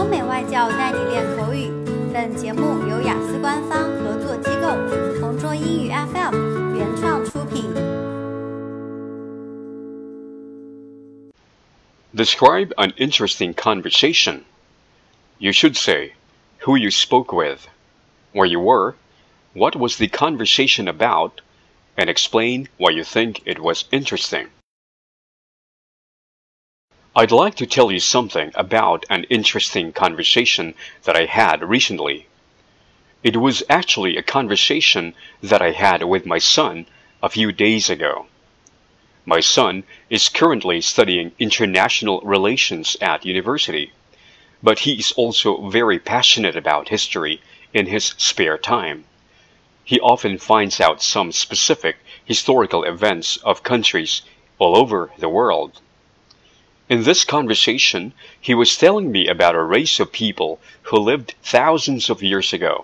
欧美外教带你练口语。本节目由雅思官方合作机构同桌英语 FM 原创出品。Describe an interesting conversation. You should say who you spoke with, where you were, what was the conversation about, and explain why you think it was interesting. I'd like to tell you something about an interesting conversation that I had recently. It was actually a conversation that I had with my son a few days ago. My son is currently studying international relations at university, but he is also very passionate about history in his spare time. He often finds out some specific historical events of countries all over the world. In this conversation, he was telling me about a race of people who lived thousands of years ago,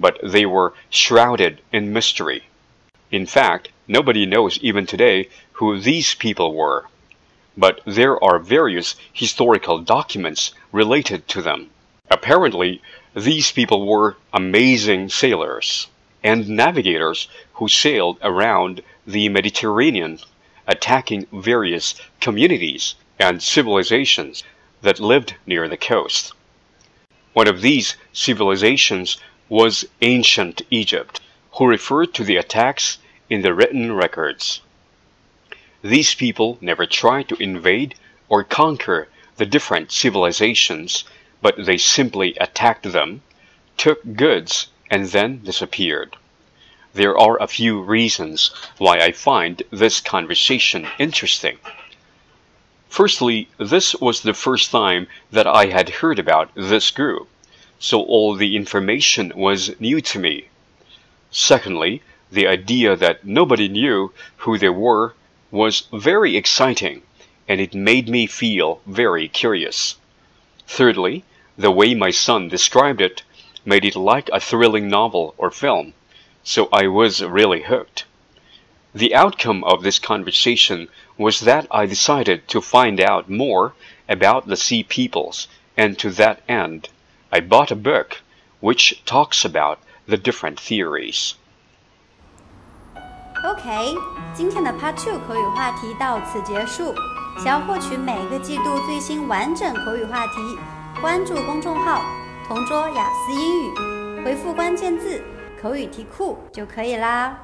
but they were shrouded in mystery. In fact, nobody knows even today who these people were. But there are various historical documents related to them. Apparently, these people were amazing sailors and navigators who sailed around the Mediterranean, attacking various communities and civilizations that lived near the coast. One of these civilizations was ancient Egypt, who referred to the attacks in the written records. These people never tried to invade or conquer the different civilizations, but they simply attacked them, took goods, and then disappeared. There are a few reasons why I find this conversation interesting. Firstly, this was the first time that I had heard about this group, so all the information was new to me. Secondly, the idea that nobody knew who they were was very exciting, and it made me feel very curious. Thirdly, the way my son described it made it like a thrilling novel or film, so I was really hooked. The outcome of this conversation was that I decided to find out more about the sea peoples, and to that end, I bought a book which talks about the different theories. OK，今天的 Part Two 口语话题到此结束。想要获取每个季度最新完整口语话题，关注公众号“同桌雅思英语”，回复关键字“口语题库”就可以啦。